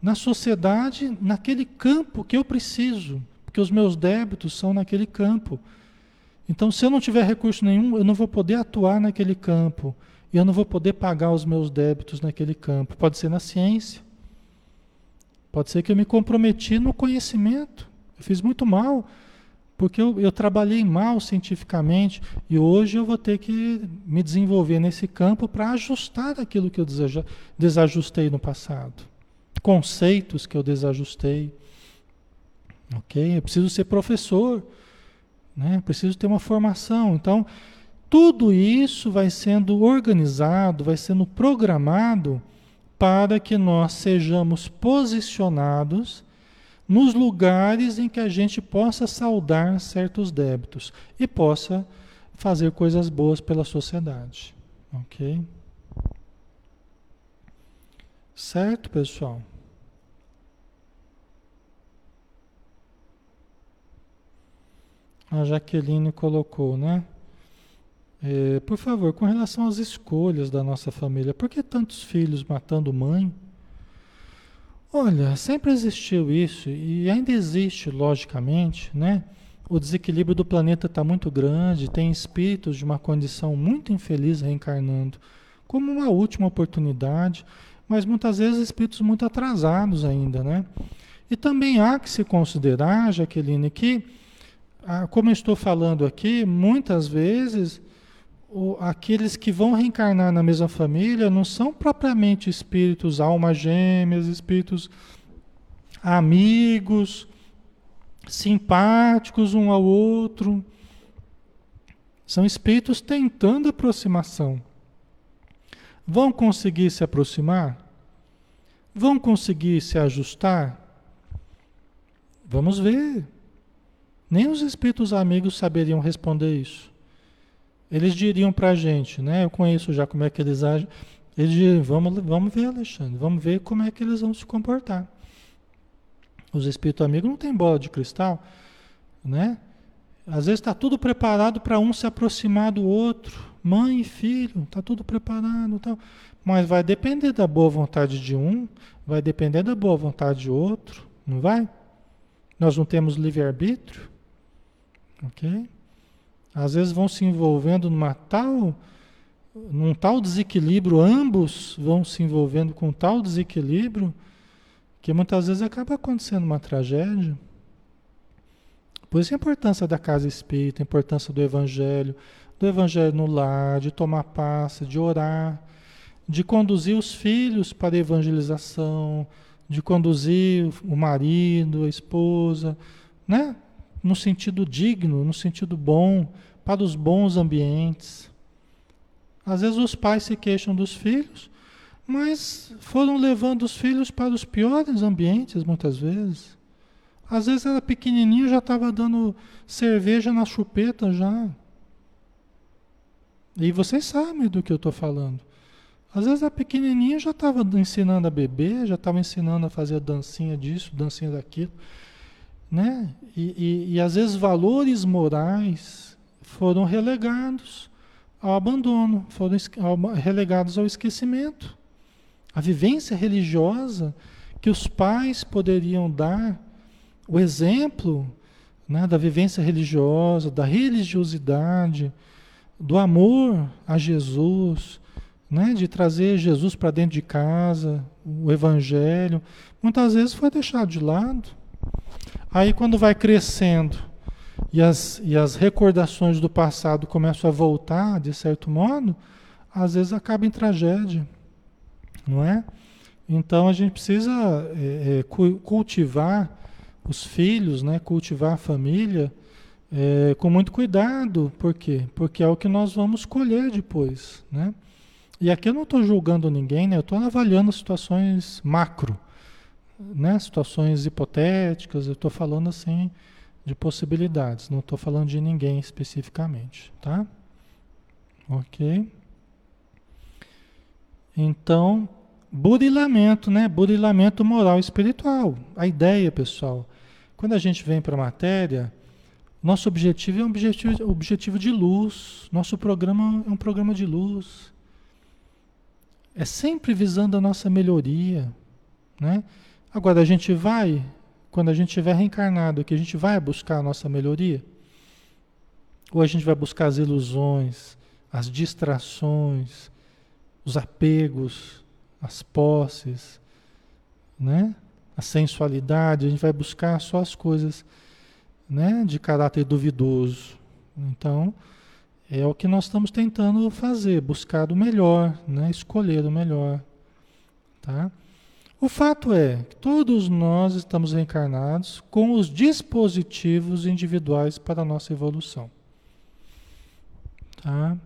na sociedade, naquele campo que eu preciso, porque os meus débitos são naquele campo. Então, se eu não tiver recurso nenhum, eu não vou poder atuar naquele campo. E eu não vou poder pagar os meus débitos naquele campo. Pode ser na ciência. Pode ser que eu me comprometi no conhecimento. Eu fiz muito mal, porque eu, eu trabalhei mal cientificamente. E hoje eu vou ter que me desenvolver nesse campo para ajustar aquilo que eu desajustei no passado conceitos que eu desajustei. Ok? Eu preciso ser professor, né? preciso ter uma formação. Então, tudo isso vai sendo organizado, vai sendo programado para que nós sejamos posicionados nos lugares em que a gente possa saldar certos débitos e possa fazer coisas boas pela sociedade. Ok? Certo, pessoal? A Jaqueline colocou, né? É, por favor, com relação às escolhas da nossa família, por que tantos filhos matando mãe? Olha, sempre existiu isso e ainda existe, logicamente, né? O desequilíbrio do planeta está muito grande, tem espíritos de uma condição muito infeliz reencarnando, como uma última oportunidade, mas muitas vezes espíritos muito atrasados ainda, né? E também há que se considerar, Jaqueline, que ah, como eu estou falando aqui, muitas vezes o, aqueles que vão reencarnar na mesma família não são propriamente espíritos almas gêmeas, espíritos amigos, simpáticos um ao outro. São espíritos tentando aproximação. Vão conseguir se aproximar? Vão conseguir se ajustar? Vamos ver. Nem os espíritos amigos saberiam responder isso. Eles diriam para a gente, né? Eu conheço já como é que eles agem. Eles diriam, vamos, vamos ver, Alexandre, vamos ver como é que eles vão se comportar. Os espíritos amigos não têm bola de cristal, né? Às vezes está tudo preparado para um se aproximar do outro, mãe e filho, está tudo preparado, tal. Mas vai depender da boa vontade de um, vai depender da boa vontade de outro, não vai? Nós não temos livre arbítrio. Ok? Às vezes vão se envolvendo numa tal, num tal desequilíbrio, ambos vão se envolvendo com tal desequilíbrio, que muitas vezes acaba acontecendo uma tragédia. Por isso a importância da casa espírita, a importância do evangelho, do evangelho no lar, de tomar passe, de orar, de conduzir os filhos para a evangelização, de conduzir o marido, a esposa, né? No sentido digno, no sentido bom, para os bons ambientes. Às vezes os pais se queixam dos filhos, mas foram levando os filhos para os piores ambientes muitas vezes. Às vezes era pequenininho já estava dando cerveja na chupeta já. E vocês sabem do que eu estou falando. Às vezes a pequenininha já estava ensinando a beber, já estava ensinando a fazer dancinha disso, dancinha daquilo. Né? E, e, e às vezes valores morais foram relegados ao abandono, foram relegados ao esquecimento. A vivência religiosa que os pais poderiam dar o exemplo né, da vivência religiosa, da religiosidade, do amor a Jesus, né, de trazer Jesus para dentro de casa, o Evangelho, muitas vezes foi deixado de lado. Aí quando vai crescendo e as, e as recordações do passado começam a voltar, de certo modo, às vezes acaba em tragédia, não é? Então a gente precisa é, é, cultivar os filhos, né? cultivar a família é, com muito cuidado. Por quê? Porque é o que nós vamos colher depois. Né? E aqui eu não estou julgando ninguém, né? eu estou avaliando situações macro, né? situações hipotéticas, eu estou falando assim de possibilidades, não estou falando de ninguém especificamente. Tá? Ok? Então, burilamento, né? Burilamento moral e espiritual. A ideia, pessoal, quando a gente vem para a matéria, nosso objetivo é um objetivo, objetivo de luz. Nosso programa é um programa de luz. É sempre visando a nossa melhoria, né? Agora a gente vai, quando a gente estiver reencarnado, que a gente vai buscar a nossa melhoria? Ou a gente vai buscar as ilusões, as distrações, os apegos, as posses, né? a sensualidade, a gente vai buscar só as coisas né? de caráter duvidoso. Então, é o que nós estamos tentando fazer, buscar o melhor, né? escolher o melhor. Tá? O fato é que todos nós estamos reencarnados com os dispositivos individuais para a nossa evolução. Tá?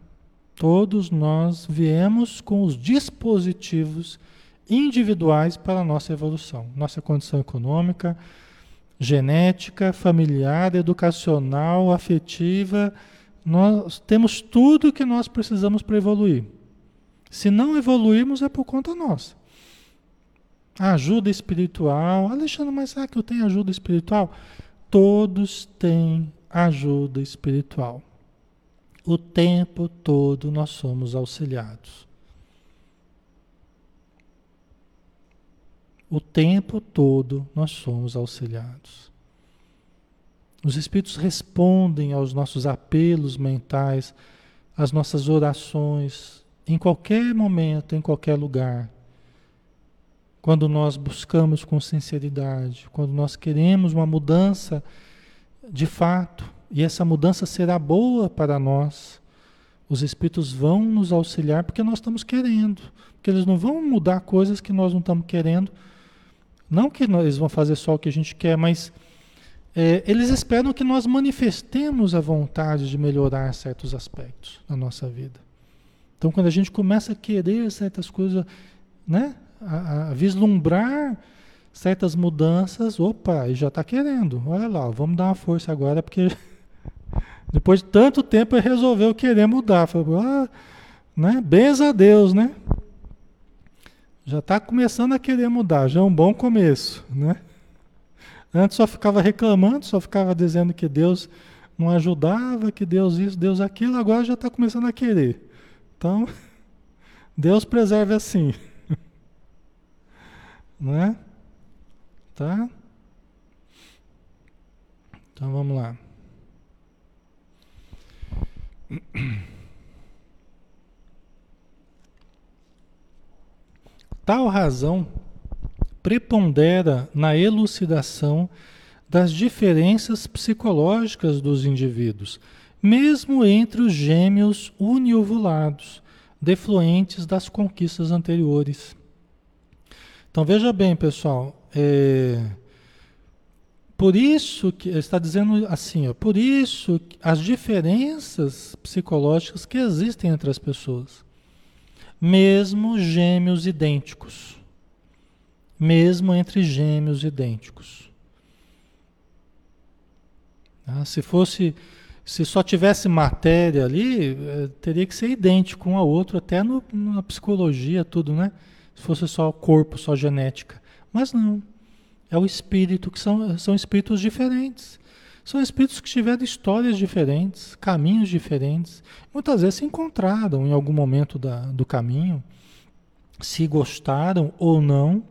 Todos nós viemos com os dispositivos individuais para a nossa evolução, nossa condição econômica, genética, familiar, educacional, afetiva. Nós temos tudo que nós precisamos para evoluir. Se não evoluirmos, é por conta nossa. Ajuda espiritual. Alexandre, mas será que eu tenho ajuda espiritual? Todos têm ajuda espiritual. O tempo todo nós somos auxiliados. O tempo todo nós somos auxiliados. Os Espíritos respondem aos nossos apelos mentais, às nossas orações, em qualquer momento, em qualquer lugar. Quando nós buscamos com sinceridade, quando nós queremos uma mudança de fato, e essa mudança será boa para nós. Os espíritos vão nos auxiliar porque nós estamos querendo. Porque eles não vão mudar coisas que nós não estamos querendo. Não que eles vão fazer só o que a gente quer, mas é, eles esperam que nós manifestemos a vontade de melhorar certos aspectos da nossa vida. Então, quando a gente começa a querer certas coisas, né, a, a vislumbrar certas mudanças, opa, já está querendo. Olha lá, vamos dar uma força agora, porque (laughs) depois de tanto tempo ele resolveu querer mudar. Falou, ah, né? Benza a Deus, né? Já está começando a querer mudar, já é um bom começo, né? Antes só ficava reclamando, só ficava dizendo que Deus não ajudava, que Deus isso, Deus aquilo, agora já está começando a querer. Então, (laughs) Deus preserve assim. Não é? Tá? Então vamos lá. (clears throat) Tal razão prepondera na elucidação das diferenças psicológicas dos indivíduos, mesmo entre os gêmeos uniovulados, defluentes das conquistas anteriores. Então veja bem, pessoal, é, por isso que está dizendo assim, ó, por isso as diferenças psicológicas que existem entre as pessoas, mesmo gêmeos idênticos, mesmo entre gêmeos idênticos. Ah, se fosse, se só tivesse matéria ali, eh, teria que ser idêntico um ao outro, até no, na psicologia, tudo, né? Se fosse só corpo, só genética. Mas não. É o espírito, que são, são espíritos diferentes. São espíritos que tiveram histórias diferentes, caminhos diferentes. Muitas vezes se encontraram em algum momento da, do caminho, se gostaram ou não,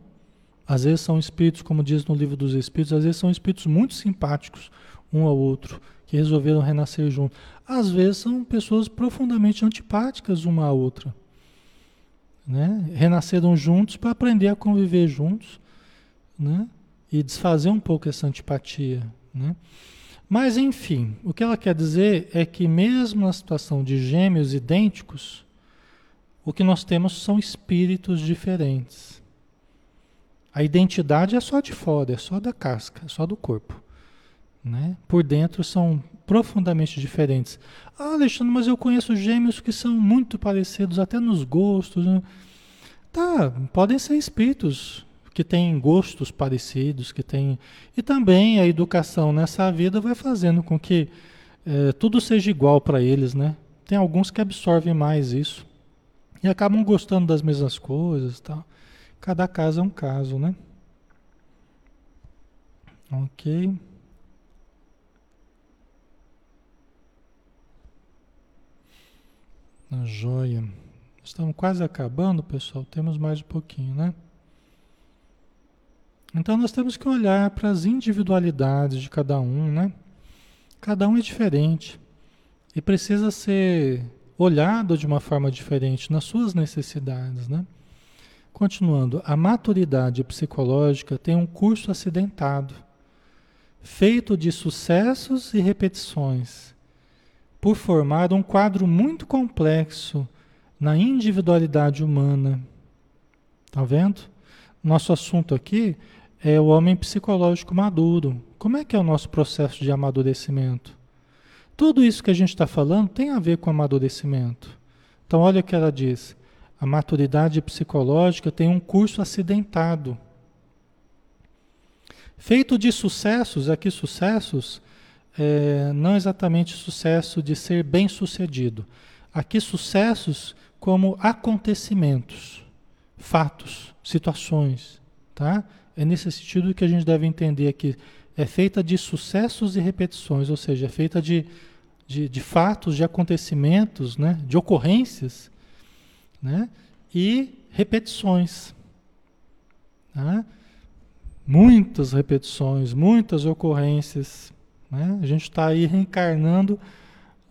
Às vezes são espíritos, como diz no livro dos espíritos, às vezes são espíritos muito simpáticos um ao outro, que resolveram renascer juntos. Às vezes são pessoas profundamente antipáticas uma à outra. Né? Renasceram juntos para aprender a conviver juntos né? e desfazer um pouco essa antipatia. Né? Mas, enfim, o que ela quer dizer é que, mesmo na situação de gêmeos idênticos, o que nós temos são espíritos diferentes. A identidade é só de fora, é só da casca, é só do corpo. Né? Por dentro são profundamente diferentes. Ah, Alexandre, mas eu conheço gêmeos que são muito parecidos, até nos gostos. Né? Tá, podem ser espíritos que têm gostos parecidos, que têm. E também a educação nessa vida vai fazendo com que é, tudo seja igual para eles, né? Tem alguns que absorvem mais isso e acabam gostando das mesmas coisas, tal. Cada caso é um caso, né? Ok. A joia. Estamos quase acabando, pessoal. Temos mais um pouquinho, né? Então nós temos que olhar para as individualidades de cada um, né? Cada um é diferente e precisa ser olhado de uma forma diferente nas suas necessidades, né? Continuando, a maturidade psicológica tem um curso acidentado, feito de sucessos e repetições, por formar um quadro muito complexo na individualidade humana. Tá vendo? Nosso assunto aqui é o homem psicológico maduro. Como é que é o nosso processo de amadurecimento? Tudo isso que a gente está falando tem a ver com amadurecimento. Então, olha o que ela diz. A maturidade psicológica tem um curso acidentado. Feito de sucessos, aqui sucessos, é, não exatamente sucesso de ser bem sucedido. Aqui sucessos como acontecimentos, fatos, situações, tá? É nesse sentido que a gente deve entender aqui. É feita de sucessos e repetições, ou seja, é feita de, de, de fatos, de acontecimentos, né? de ocorrências né? e repetições. Tá? Muitas repetições, muitas ocorrências. Né? A gente está aí reencarnando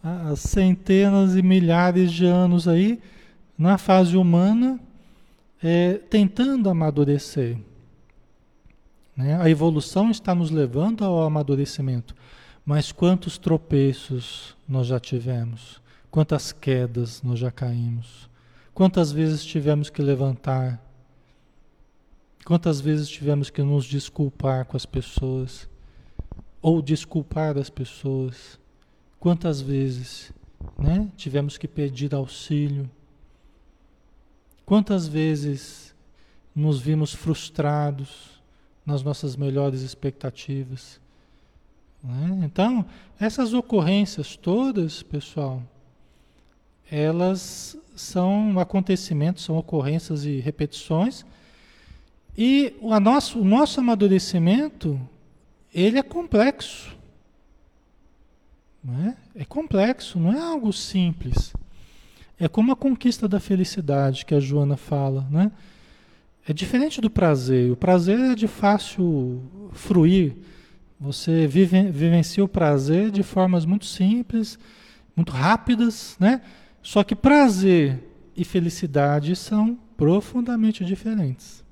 há centenas e milhares de anos aí na fase humana, é, tentando amadurecer. Né? A evolução está nos levando ao amadurecimento. Mas quantos tropeços nós já tivemos? Quantas quedas nós já caímos? Quantas vezes tivemos que levantar? Quantas vezes tivemos que nos desculpar com as pessoas? Ou desculpar as pessoas? Quantas vezes né, tivemos que pedir auxílio? Quantas vezes nos vimos frustrados nas nossas melhores expectativas? Né? Então, essas ocorrências todas, pessoal, elas são acontecimentos, são ocorrências e repetições. E o nosso, o nosso amadurecimento, ele é complexo. Não é? é complexo, não é algo simples. É como a conquista da felicidade que a Joana fala, né? É diferente do prazer. O prazer é de fácil fruir. Você vive, vivencia o prazer de formas muito simples, muito rápidas, né? Só que prazer e felicidade são profundamente diferentes.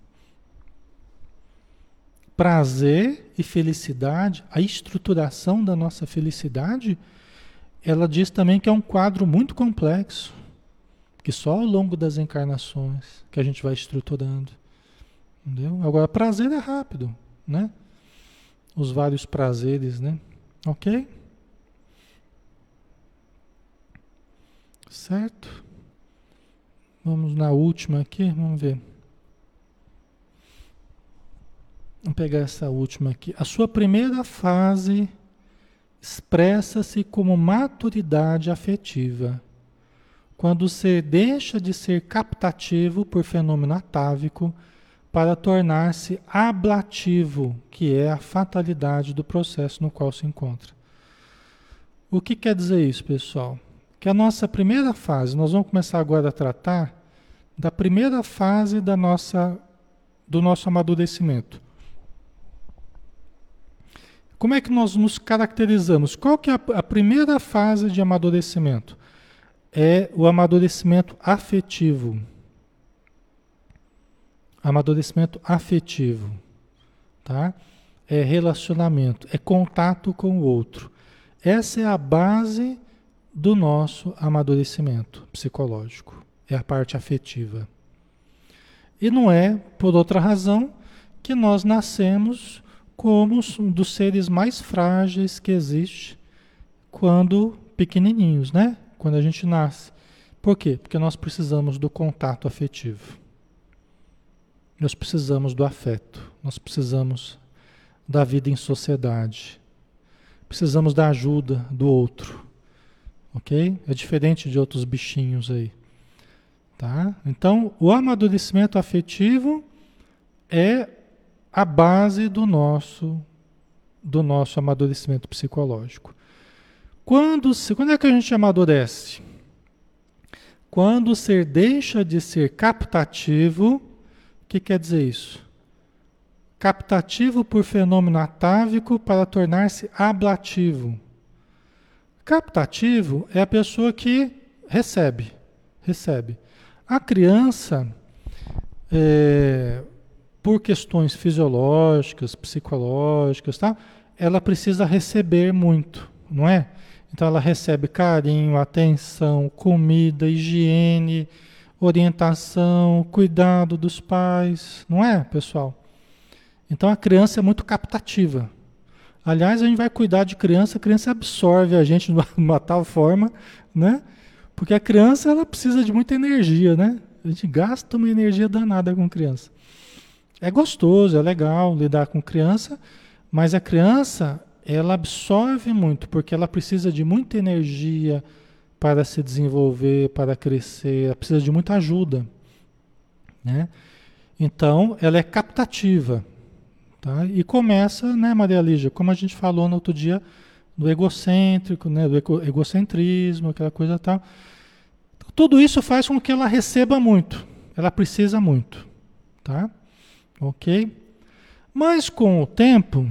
Prazer e felicidade, a estruturação da nossa felicidade, ela diz também que é um quadro muito complexo, que só ao longo das encarnações que a gente vai estruturando. Entendeu? Agora, prazer é rápido, né? Os vários prazeres, né? Ok? Certo? Vamos na última aqui, vamos ver. Vamos pegar essa última aqui. A sua primeira fase expressa-se como maturidade afetiva, quando você deixa de ser captativo por fenômeno atávico para tornar-se ablativo, que é a fatalidade do processo no qual se encontra. O que quer dizer isso, pessoal? que a nossa primeira fase, nós vamos começar agora a tratar da primeira fase da nossa do nosso amadurecimento. Como é que nós nos caracterizamos? Qual que é a, a primeira fase de amadurecimento? É o amadurecimento afetivo. Amadurecimento afetivo, tá? É relacionamento, é contato com o outro. Essa é a base do nosso amadurecimento psicológico, é a parte afetiva. E não é por outra razão que nós nascemos como um dos seres mais frágeis que existe quando pequenininhos, né? Quando a gente nasce. Por quê? Porque nós precisamos do contato afetivo. Nós precisamos do afeto. Nós precisamos da vida em sociedade. Precisamos da ajuda do outro. OK? É diferente de outros bichinhos aí. Tá? Então, o amadurecimento afetivo é a base do nosso do nosso amadurecimento psicológico. Quando, quando é que a gente amadurece? Quando o ser deixa de ser captativo, o que quer dizer isso? Captativo por fenômeno atávico para tornar-se ablativo. Captativo é a pessoa que recebe, recebe. A criança, é, por questões fisiológicas, psicológicas, tá? ela precisa receber muito, não é? Então ela recebe carinho, atenção, comida, higiene, orientação, cuidado dos pais, não é, pessoal? Então a criança é muito captativa. Aliás, a gente vai cuidar de criança, a criança absorve a gente de uma (laughs) tal forma, né? Porque a criança ela precisa de muita energia, né? A gente gasta uma energia danada com criança. É gostoso, é legal lidar com criança, mas a criança, ela absorve muito, porque ela precisa de muita energia para se desenvolver, para crescer, ela precisa de muita ajuda. Né? Então, ela é captativa. Tá? E começa, né, Maria Lígia, como a gente falou no outro dia, do egocêntrico, né, do egocentrismo, aquela coisa tal. Tudo isso faz com que ela receba muito, ela precisa muito. Tá? Ok? Mas com o tempo,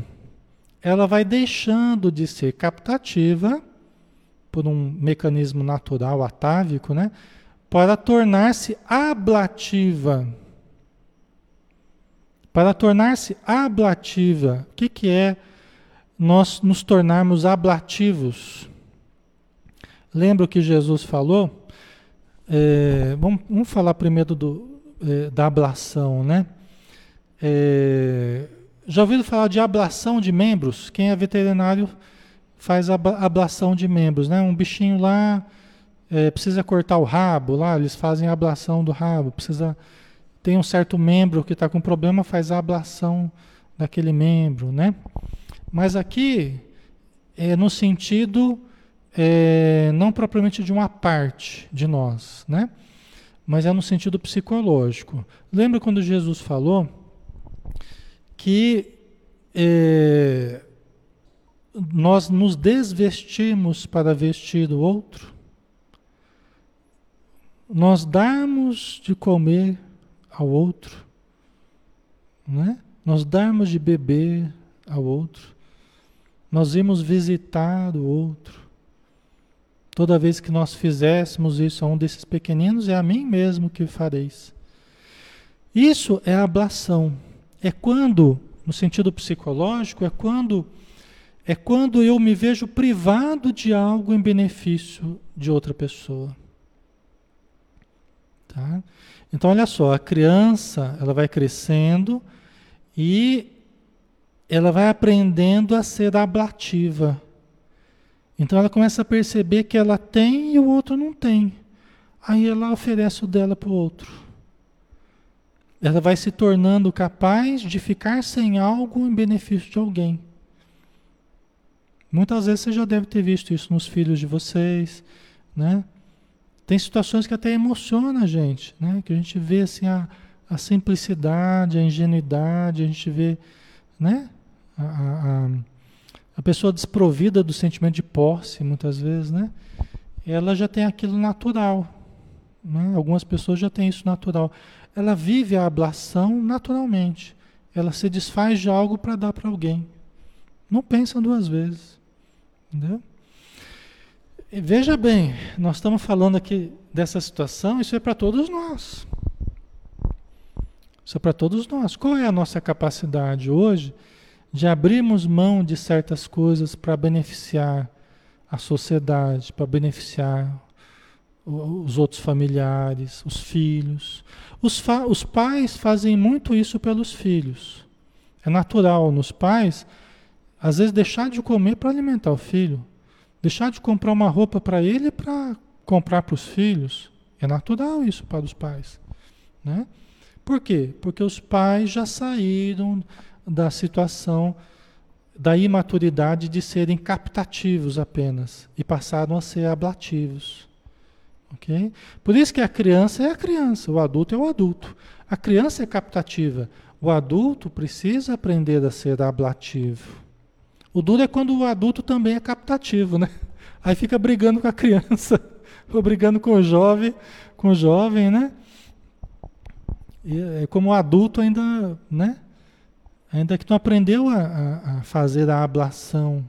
ela vai deixando de ser captativa por um mecanismo natural atávico, né? Para tornar-se ablativa. Para tornar-se ablativa, o que, que é nós nos tornarmos ablativos? Lembra o que Jesus falou? É, vamos, vamos, falar primeiro do, é, da ablação, né? É, já ouviram falar de ablação de membros? Quem é veterinário faz ablação de membros, né? Um bichinho lá é, precisa cortar o rabo, lá eles fazem ablação do rabo. Precisa tem um certo membro que está com problema, faz a ablação daquele membro, né? Mas aqui é no sentido é, não propriamente de uma parte de nós, né? Mas é no sentido psicológico. Lembra quando Jesus falou? Que é, nós nos desvestimos para vestir o outro, nós darmos de comer ao outro, né? nós darmos de beber ao outro, nós irmos visitar o outro. Toda vez que nós fizéssemos isso a um desses pequeninos, é a mim mesmo que fareis. Isso é ablação. É quando, no sentido psicológico, é quando é quando eu me vejo privado de algo em benefício de outra pessoa. Tá? Então olha só, a criança, ela vai crescendo e ela vai aprendendo a ser ablativa. Então ela começa a perceber que ela tem e o outro não tem. Aí ela oferece o dela para o outro ela vai se tornando capaz de ficar sem algo em benefício de alguém. Muitas vezes você já deve ter visto isso nos filhos de vocês, né? Tem situações que até emocionam a gente, né? Que a gente vê assim a, a simplicidade, a ingenuidade, a gente vê, né? A, a, a pessoa desprovida do sentimento de posse, muitas vezes, né? Ela já tem aquilo natural, né? Algumas pessoas já têm isso natural. Ela vive a ablação naturalmente. Ela se desfaz de algo para dar para alguém. Não pensa duas vezes. Entendeu? E veja bem, nós estamos falando aqui dessa situação, isso é para todos nós. Isso é para todos nós. Qual é a nossa capacidade hoje de abrirmos mão de certas coisas para beneficiar a sociedade, para beneficiar os outros familiares, os filhos. Os, os pais fazem muito isso pelos filhos. É natural nos pais, às vezes, deixar de comer para alimentar o filho, deixar de comprar uma roupa para ele para comprar para os filhos. É natural isso para os pais. Né? Por quê? Porque os pais já saíram da situação da imaturidade de serem captativos apenas e passaram a ser ablativos. Por isso que a criança é a criança, o adulto é o adulto. A criança é captativa, o adulto precisa aprender a ser ablativo. O duro é quando o adulto também é captativo, né? Aí fica brigando com a criança, (laughs) ou brigando com o jovem, com o jovem, né? E é como o adulto ainda, né? Ainda que não aprendeu a, a, a fazer a ablação,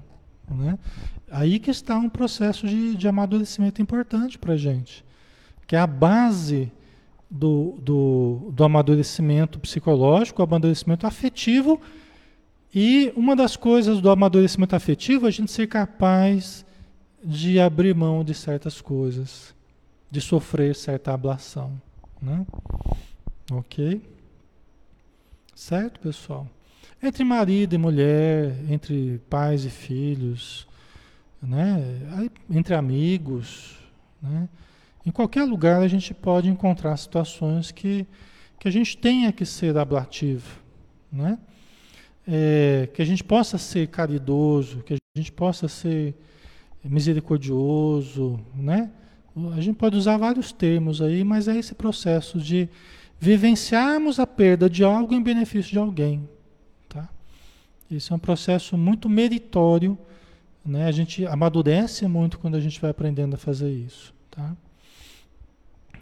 né? Aí que está um processo de, de amadurecimento importante para a gente, que é a base do, do, do amadurecimento psicológico, o amadurecimento afetivo, e uma das coisas do amadurecimento afetivo é a gente ser capaz de abrir mão de certas coisas, de sofrer certa ablação. Né? Ok? Certo, pessoal? Entre marido e mulher, entre pais e filhos, né? entre amigos, né? em qualquer lugar a gente pode encontrar situações que, que a gente tenha que ser ablativo, né? É, que a gente possa ser caridoso, que a gente possa ser misericordioso, né? A gente pode usar vários termos aí, mas é esse processo de vivenciarmos a perda de algo em benefício de alguém, isso é um processo muito meritório, né? A gente amadurece muito quando a gente vai aprendendo a fazer isso, tá?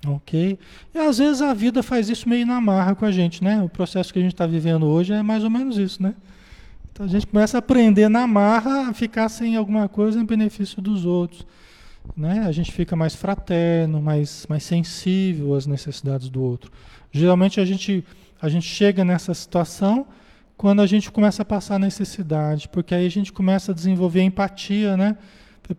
Ok? E às vezes a vida faz isso meio na marra com a gente, né? O processo que a gente está vivendo hoje é mais ou menos isso, né? Então a gente começa a aprender na marra a ficar sem alguma coisa em benefício dos outros. Né? A gente fica mais fraterno, mais, mais sensível às necessidades do outro. Geralmente a gente, a gente chega nessa situação quando a gente começa a passar necessidade, porque aí a gente começa a desenvolver empatia, né?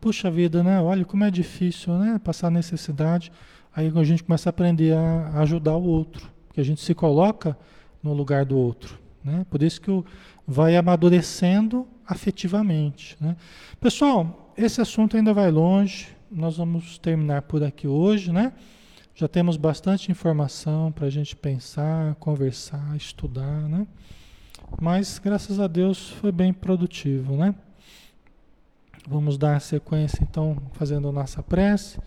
Puxa vida, né? Olha como é difícil, né? Passar necessidade. Aí a gente começa a aprender a ajudar o outro, porque a gente se coloca no lugar do outro, né? Por isso que o vai amadurecendo afetivamente, né? Pessoal, esse assunto ainda vai longe. Nós vamos terminar por aqui hoje, né? Já temos bastante informação para a gente pensar, conversar, estudar, né? Mas graças a Deus foi bem produtivo, né? Vamos dar sequência então fazendo a nossa prece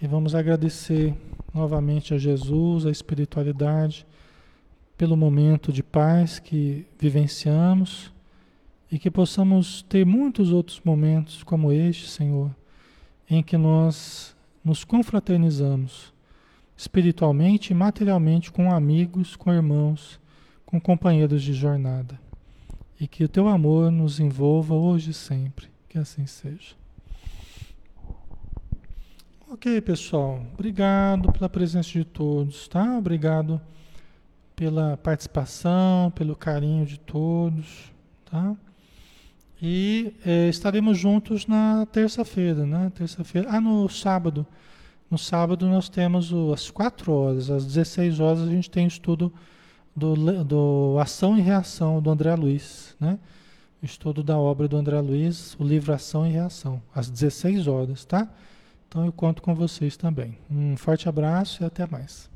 e vamos agradecer novamente a Jesus, a espiritualidade, pelo momento de paz que vivenciamos e que possamos ter muitos outros momentos como este, Senhor, em que nós nos confraternizamos espiritualmente e materialmente com amigos, com irmãos com companheiros de jornada. E que o teu amor nos envolva hoje e sempre. Que assim seja. Ok, pessoal. Obrigado pela presença de todos, tá? Obrigado pela participação, pelo carinho de todos, tá? E é, estaremos juntos na terça-feira, né? Terça-feira. Ah, no sábado. No sábado nós temos o, às 4 horas, às 16 horas a gente tem estudo do, do Ação e Reação do André Luiz, né? Estudo da obra do André Luiz, o livro Ação e Reação, às 16 horas, tá? Então eu conto com vocês também. Um forte abraço e até mais.